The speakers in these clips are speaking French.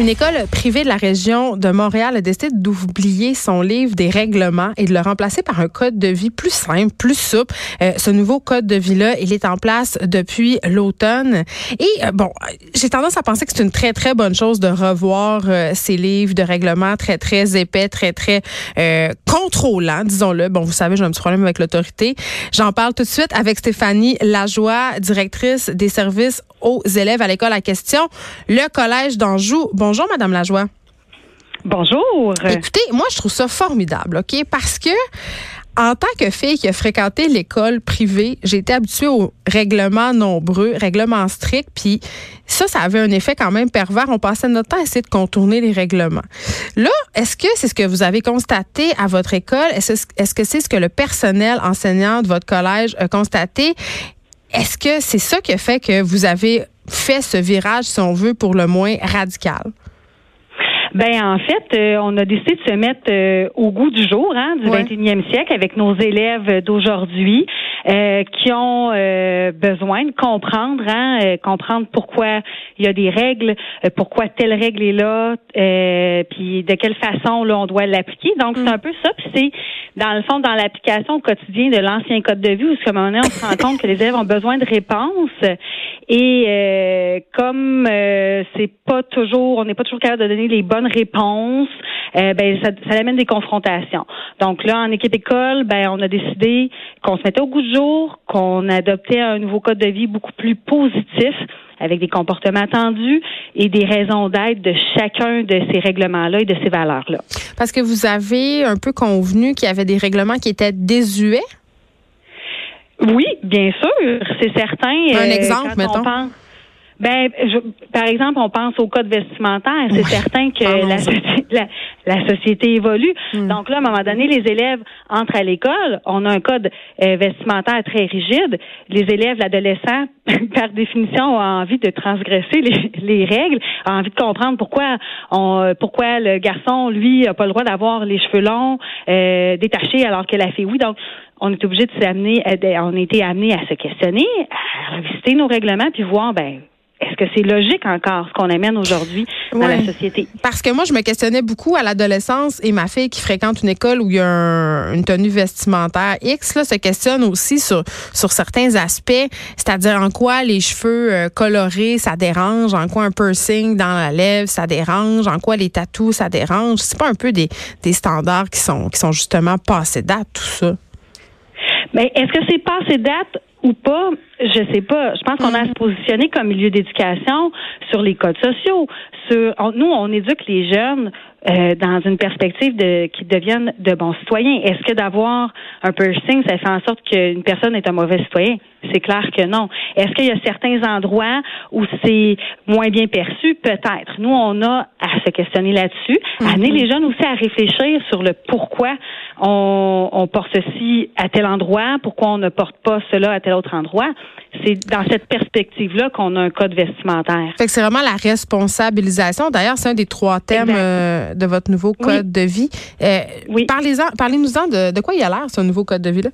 Une école privée de la région de Montréal a décidé d'oublier son livre des règlements et de le remplacer par un code de vie plus simple, plus souple. Euh, ce nouveau code de vie-là, il est en place depuis l'automne. Et euh, bon, j'ai tendance à penser que c'est une très, très bonne chose de revoir euh, ces livres de règlements très, très épais, très, très contrôlants, disons-le. Bon, vous savez, j'ai un petit problème avec l'autorité. J'en parle tout de suite avec Stéphanie Lajoie, directrice des services aux élèves à l'école à question, le Collège d'Anjou. Bonjour, Madame Lajoie. Bonjour. Écoutez, moi, je trouve ça formidable, OK? Parce que, en tant que fille qui a fréquenté l'école privée, j'ai été habituée aux règlements nombreux, règlements stricts, puis ça, ça avait un effet quand même pervers. On passait notre temps à essayer de contourner les règlements. Là, est-ce que c'est ce que vous avez constaté à votre école? Est-ce que c'est ce que le personnel enseignant de votre collège a constaté? Est-ce que c'est ça qui a fait que vous avez fait ce virage, si on veut, pour le moins radical? Ben en fait, euh, on a décidé de se mettre euh, au goût du jour, hein, du 21e siècle, avec nos élèves d'aujourd'hui, euh, qui ont besoin de comprendre, hein, comprendre pourquoi il y a des règles, pourquoi telle règle est là, puis de quelle façon là on doit l'appliquer. Donc c'est mm. un peu ça. Puis c'est dans le fond dans l'application au quotidien de l'ancien code de vie où ce moment on se rend compte que les élèves ont besoin de réponses et comme c'est pas toujours, on n'est pas toujours capable de donner les bonnes réponse, euh, ben ça, ça amène des confrontations. Donc là, en équipe école, ben on a décidé qu'on se mettait au goût du jour, qu'on adoptait un nouveau code de vie beaucoup plus positif avec des comportements attendus et des raisons d'être de chacun de ces règlements-là et de ces valeurs-là. Parce que vous avez un peu convenu qu'il y avait des règlements qui étaient désuets? Oui, bien sûr, c'est certain. Un euh, exemple, mettons. Ben, je, par exemple, on pense au code vestimentaire. C'est certain que la, la, société évolue. Hmm. Donc là, à un moment donné, les élèves entrent à l'école. On a un code euh, vestimentaire très rigide. Les élèves, l'adolescent, par définition, ont envie de transgresser les, les, règles, ont envie de comprendre pourquoi on, pourquoi le garçon, lui, a pas le droit d'avoir les cheveux longs, euh, détachés, alors que la fille, oui. Donc, on est obligé de s'amener, on a été amené à se questionner, à revisiter nos règlements, puis voir, ben est-ce que c'est logique encore ce qu'on amène aujourd'hui dans la société? Parce que moi, je me questionnais beaucoup à l'adolescence et ma fille qui fréquente une école où il y a une tenue vestimentaire X là, se questionne aussi sur, sur certains aspects, c'est-à-dire en quoi les cheveux euh, colorés, ça dérange, en quoi un piercing dans la lèvre, ça dérange, en quoi les tatous, ça dérange. C'est pas un peu des, des standards qui sont, qui sont justement passés date, tout ça? Mais est-ce que c'est passé date? Ou pas? Je sais pas. Je pense qu'on a à se positionner comme milieu d'éducation sur les codes sociaux. Sur, nous, on éduque les jeunes euh, dans une perspective de qu'ils deviennent de bons citoyens. Est-ce que d'avoir un piercing, ça fait en sorte qu'une personne est un mauvais citoyen? C'est clair que non. Est-ce qu'il y a certains endroits où c'est moins bien perçu? Peut-être. Nous, on a à se questionner là-dessus, mm-hmm. amener les jeunes aussi à réfléchir sur le pourquoi on, on porte ceci à tel endroit, pourquoi on ne porte pas cela à tel autre endroit c'est dans cette perspective-là qu'on a un code vestimentaire. Fait que c'est vraiment la responsabilisation. D'ailleurs, c'est un des trois thèmes euh, de votre nouveau code de vie. Euh, oui. Parlez-nous-en de, de quoi il a l'air, ce nouveau code de vie-là?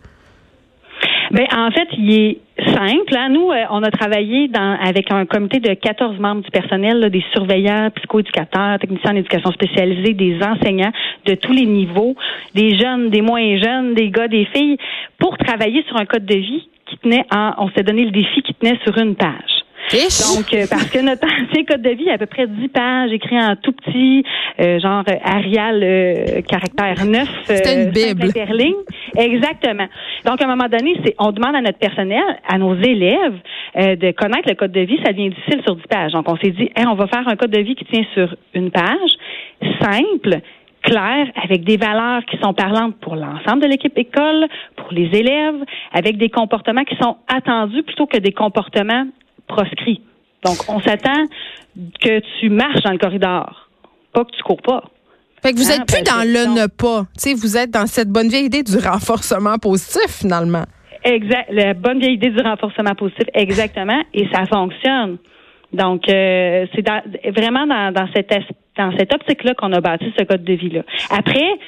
Ben en fait, il est simple. Hein. Nous, euh, on a travaillé dans, avec un comité de 14 membres du personnel, des surveillants, psychoéducateurs, techniciens en éducation spécialisée, des enseignants de tous les niveaux, des jeunes, des moins jeunes, des gars, des filles, pour travailler sur un code de vie qui tenait en, on s'est donné le défi qui tenait sur une page. Donc, euh, parce que notre ancien code de vie a à peu près 10 pages, écrit en tout petit, euh, genre euh, Arial, caractère 9. C'était une Bible. Exactement. Donc, à un moment donné, c'est, on demande à notre personnel, à nos élèves, de connaître le code de vie. Ça devient difficile sur 10 pages. Donc, on s'est dit, on va faire un code de vie qui tient sur une page, simple, clair, avec des valeurs qui sont parlantes pour l'ensemble de l'équipe école, pour les élèves, avec des comportements qui sont attendus plutôt que des comportements proscrits. Donc, on s'attend que tu marches dans le corridor, pas que tu cours pas. Fait que vous êtes hein, plus dans le ne pas. vous êtes dans cette bonne vieille idée du renforcement positif, finalement. Exact. La bonne vieille idée du renforcement positif, exactement. Et ça fonctionne. Donc, euh, c'est vraiment dans, dans cet dans cette optique-là qu'on a bâti ce code de vie-là. Après,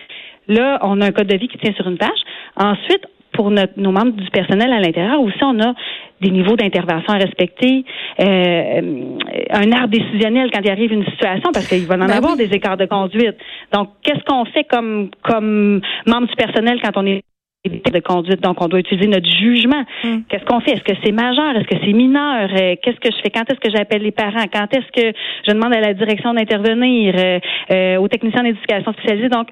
là, on a un code de vie qui tient sur une page. Ensuite, pour notre, nos membres du personnel à l'intérieur aussi, on a des niveaux d'intervention à respecter, euh, un art décisionnel quand il arrive une situation, parce qu'il va en ben avoir des écarts de conduite. Donc, qu'est-ce qu'on fait comme comme membre du personnel quand on est de conduite? Donc, on doit utiliser notre jugement. Hmm. Qu'est-ce qu'on fait? Est-ce que c'est majeur? Est-ce que c'est mineur? Euh, qu'est-ce que je fais? Quand est-ce que j'appelle les parents? Quand est-ce que je demande à la direction d'intervenir? Euh, euh, aux techniciens d'éducation spécialisée? Donc,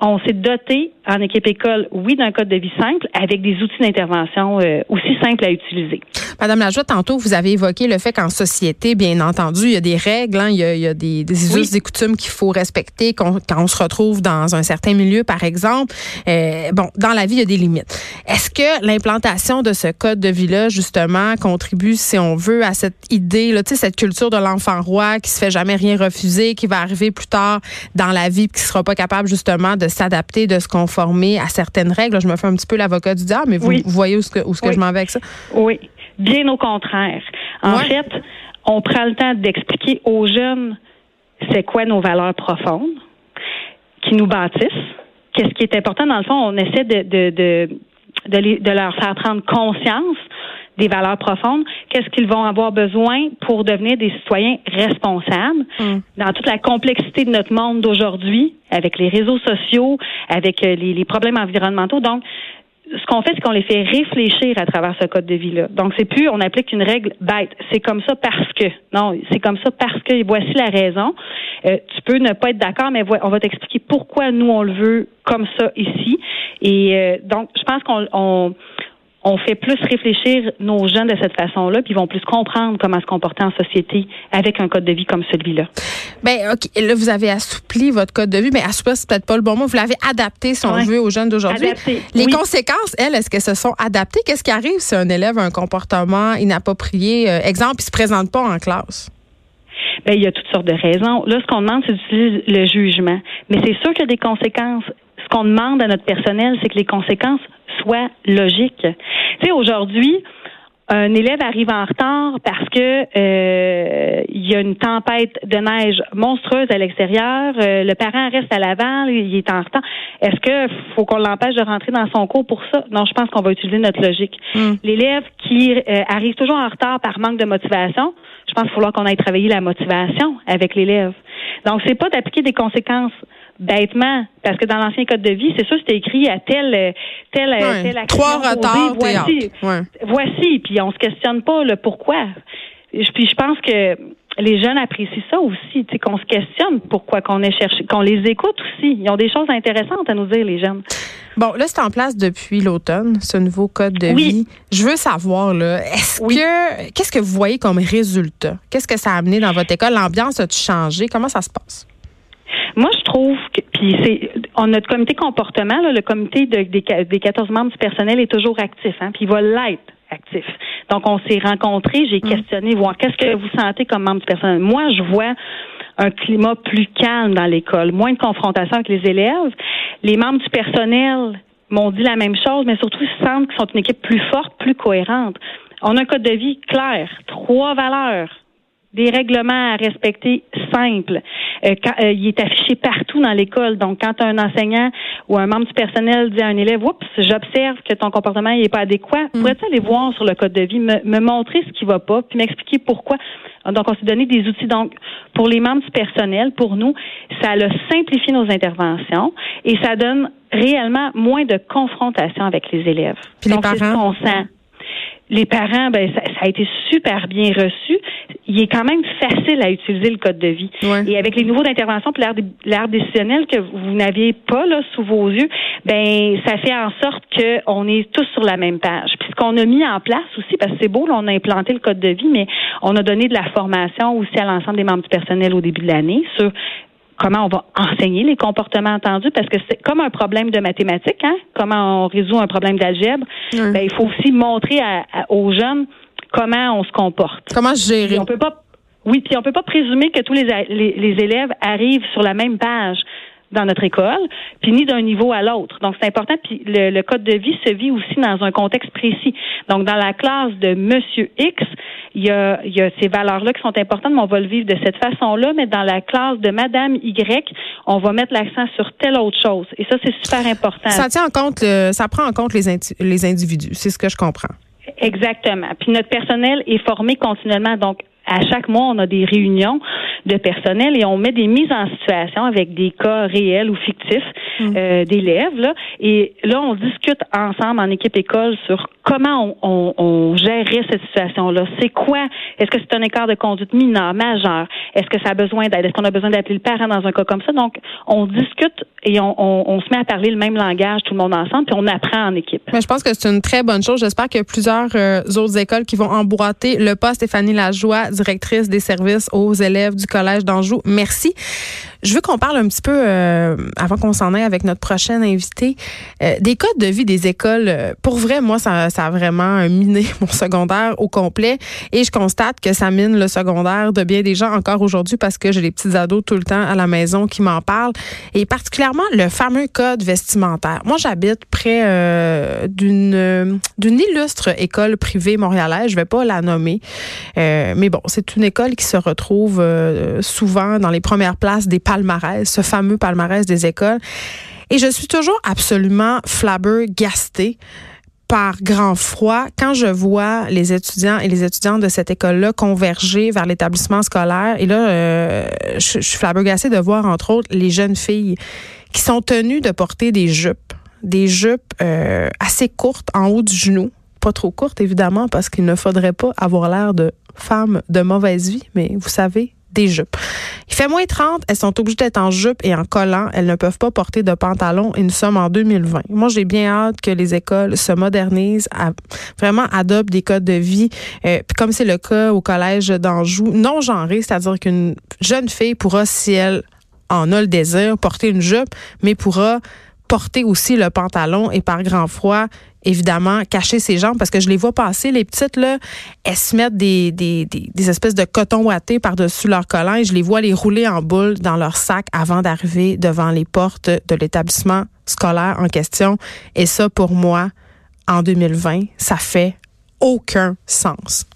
on s'est doté en équipe école, oui, d'un code de vie simple, avec des outils d'intervention euh, aussi simples à utiliser. Madame Lajoie, tantôt, vous avez évoqué le fait qu'en société, bien entendu, il y a des règles, hein, il, y a, des, des us, des coutumes qu'il faut respecter quand on se retrouve dans un certain milieu, par exemple. Euh, bon, dans la vie, il y a des limites. Est-ce que l'implantation de ce code de vie-là, justement, contribue, si on veut, à cette idée, là, cette culture de l'enfant roi qui se fait jamais rien refuser, qui va arriver plus tard dans la vie, qui sera pas capable, justement, de s'adapter, de se conformer à certaines règles. je me fais un petit peu l'avocat du diable, mais vous, voyez où, ce que, où ce que je m'en vais avec ça? Oui, bien au contraire. En fait, on prend le temps d'expliquer aux jeunes c'est quoi nos valeurs profondes qui nous bâtissent. Qu'est-ce qui est important? Dans le fond, on essaie de, de, de, de, de leur faire prendre conscience des valeurs profondes, qu'est-ce qu'ils vont avoir besoin pour devenir des citoyens responsables? Mm. dans toute la complexité de notre monde d'aujourd'hui, avec les réseaux sociaux, avec euh, les, les problèmes environnementaux. Donc, ce qu'on fait, c'est qu'on les fait réfléchir à travers ce code de vie-là. Donc, c'est plus on applique une règle bête. C'est comme ça parce que. Non, c'est comme ça parce que. Voici la raison. Euh, tu peux ne pas être d'accord, mais on va t'expliquer pourquoi nous on le veut comme ça ici. Et euh, donc, je pense qu'on on, on fait plus réfléchir nos jeunes de cette façon-là, puis ils vont plus comprendre comment se comporter en société avec un code de vie comme celui-là. Ben ok, là vous avez assoupli votre code de vie, mais assoupli c'est peut-être pas le bon mot. Vous l'avez adapté, si on veut, aux jeunes d'aujourd'hui. Les conséquences, elles, est-ce que se sont adaptées? Qu'est-ce qui arrive si un élève a un comportement inapproprié, euh, exemple, il se présente pas en classe ben, il y a toutes sortes de raisons. Là, ce qu'on demande, c'est d'utiliser le jugement. Mais c'est sûr qu'il y a des conséquences. Qu'on demande à notre personnel, c'est que les conséquences soit logique. Tu sais, aujourd'hui, un élève arrive en retard parce que euh, il y a une tempête de neige monstrueuse à l'extérieur. Euh, le parent reste à l'avant, il est en retard. Est-ce que faut qu'on l'empêche de rentrer dans son cours pour ça? Non, je pense qu'on va utiliser notre logique. Hmm. L'élève qui euh, arrive toujours en retard par manque de motivation, je pense qu'il va falloir qu'on aille travailler la motivation avec l'élève. Donc c'est pas d'appliquer des conséquences bêtement, parce que dans l'ancien code de vie, c'est sûr, c'était écrit à tel tel tel Trois retards, voici, voici, puis on se questionne pas le pourquoi. Puis je pense que les jeunes apprécient ça aussi, qu'on se questionne pourquoi qu'on est cherché, qu'on les écoute aussi. Ils ont des choses intéressantes à nous dire, les jeunes. Bon, là, c'est en place depuis l'automne, ce nouveau code de vie. Je veux savoir, là, est-ce que, qu'est-ce que vous voyez comme résultat? Qu'est-ce que ça a amené dans votre école? L'ambiance a-tu changé? Comment ça se passe? Moi, je trouve que puis c'est on notre comité comportement, là, le comité de, des, des 14 membres du personnel est toujours actif, hein, puis il va l'être actif. Donc, on s'est rencontrés, j'ai mm. questionné, voir qu'est-ce que vous sentez comme membre du personnel. Moi, je vois un climat plus calme dans l'école, moins de confrontation avec les élèves. Les membres du personnel m'ont dit la même chose, mais surtout ils sentent qu'ils sont une équipe plus forte, plus cohérente. On a un code de vie clair, trois valeurs, des règlements à respecter simples. Euh, euh, il est affiché partout dans l'école. Donc, quand un enseignant ou un membre du personnel dit à un élève, oups, j'observe que ton comportement n'est pas adéquat, mm. pourrais-tu aller voir sur le code de vie, me, me montrer ce qui va pas, puis m'expliquer pourquoi? Donc, on s'est donné des outils. Donc, pour les membres du personnel, pour nous, ça a simplifié nos interventions et ça donne réellement moins de confrontation avec les élèves. Puis Donc, les parents? Les parents, ben ça, a été super bien reçu. Il est quand même facile à utiliser le code de vie. Et avec les nouveaux d'intervention puis l'art décisionnel que vous n'aviez pas là sous vos yeux, ben ça fait en sorte qu'on est tous sur la même page. Puis ce qu'on a mis en place aussi, parce que c'est beau, là, on a implanté le code de vie, mais on a donné de la formation aussi à l'ensemble des membres du personnel au début de l'année sur comment on va enseigner les comportements entendus parce que c'est comme un problème de mathématiques, hein? Comment on résout un problème d'algèbre? Ben, il faut aussi montrer aux jeunes comment on se comporte. Comment gérer. on peut pas oui, puis on peut pas présumer que tous les, les, élèves arrivent sur la même page dans notre école, puis ni d'un niveau à l'autre. Donc, c'est important. Puis le, le, code de vie se vit aussi dans un contexte précis. Donc, dans la classe de Monsieur X, il y a, il y a ces valeurs-là qui sont importantes, mais on va le vivre de cette façon-là. Mais dans la classe de Madame Y, on va mettre l'accent sur telle autre chose. Et ça, c'est super important. Ça tient en compte, ça prend en compte les, les individus. C'est ce que je comprends. Exactement. Puis notre personnel est formé continuellement. Donc, à chaque mois, on a des réunions de personnel et on met des mises en situation avec des cas réels ou fictifs mm. euh, d'élèves. Là. Et là, on discute ensemble en équipe école sur comment on, on, gérerait cette situation-là? C'est quoi? Est-ce que c'est un écart de conduite mineur, majeur? Est-ce que ça a besoin d'aide? Est-ce qu'on a besoin d'appeler le parent dans un cas comme ça? Donc, on discute et on, on, se met à parler le même langage, tout le monde ensemble, puis on apprend en équipe. Mais je pense que c'est une très bonne chose. J'espère qu'il y a plusieurs euh, autres écoles qui vont emboîter le pas. Stéphanie Lajoie, directrice des services aux élèves du Collège d'Anjou. Merci. Je veux qu'on parle un petit peu, euh, avant qu'on s'en aille avec notre prochaine invité, euh, des codes de vie des écoles. Pour vrai, moi, ça, ça a vraiment miné mon secondaire au complet. Et je constate que ça mine le secondaire de bien des gens encore aujourd'hui parce que j'ai des petits ados tout le temps à la maison qui m'en parlent. Et particulièrement le fameux code vestimentaire. Moi, j'habite près d'une d'une illustre école privée montréalaise. Je vais pas la nommer. mais bon, c'est une école qui se retrouve souvent dans les premières places des palmarès, ce fameux palmarès des écoles. Et je suis toujours absolument flabbergastée par grand froid quand je vois les étudiants et les étudiantes de cette école-là converger vers l'établissement scolaire. Et là, euh, je, suis flabbergastée de voir, entre autres, les jeunes filles qui sont tenues de porter des jupes, des jupes euh, assez courtes en haut du genou. Pas trop courtes, évidemment, parce qu'il ne faudrait pas avoir l'air de femmes de mauvaise vie, mais vous savez, des jupes. Il fait moins 30, elles sont obligées d'être en jupe et en collant. Elles ne peuvent pas porter de pantalon et nous sommes en 2020. Moi, j'ai bien hâte que les écoles se modernisent, vraiment adoptent des codes de vie. Euh, comme c'est le cas au collège d'Anjou, non genré, c'est-à-dire qu'une jeune fille pourra, si elle en a le désir, porter une jupe, mais pourra porter aussi le pantalon et par grand froid, évidemment, cacher ses jambes parce que je les vois passer, les petites, là, elles se mettent des, des, des, espèces de coton ouaté par-dessus leur collant et je les vois les rouler en boule dans leur sac avant d'arriver devant les portes de l'établissement scolaire en question. Et ça, pour moi, en 2020, ça fait aucun sens.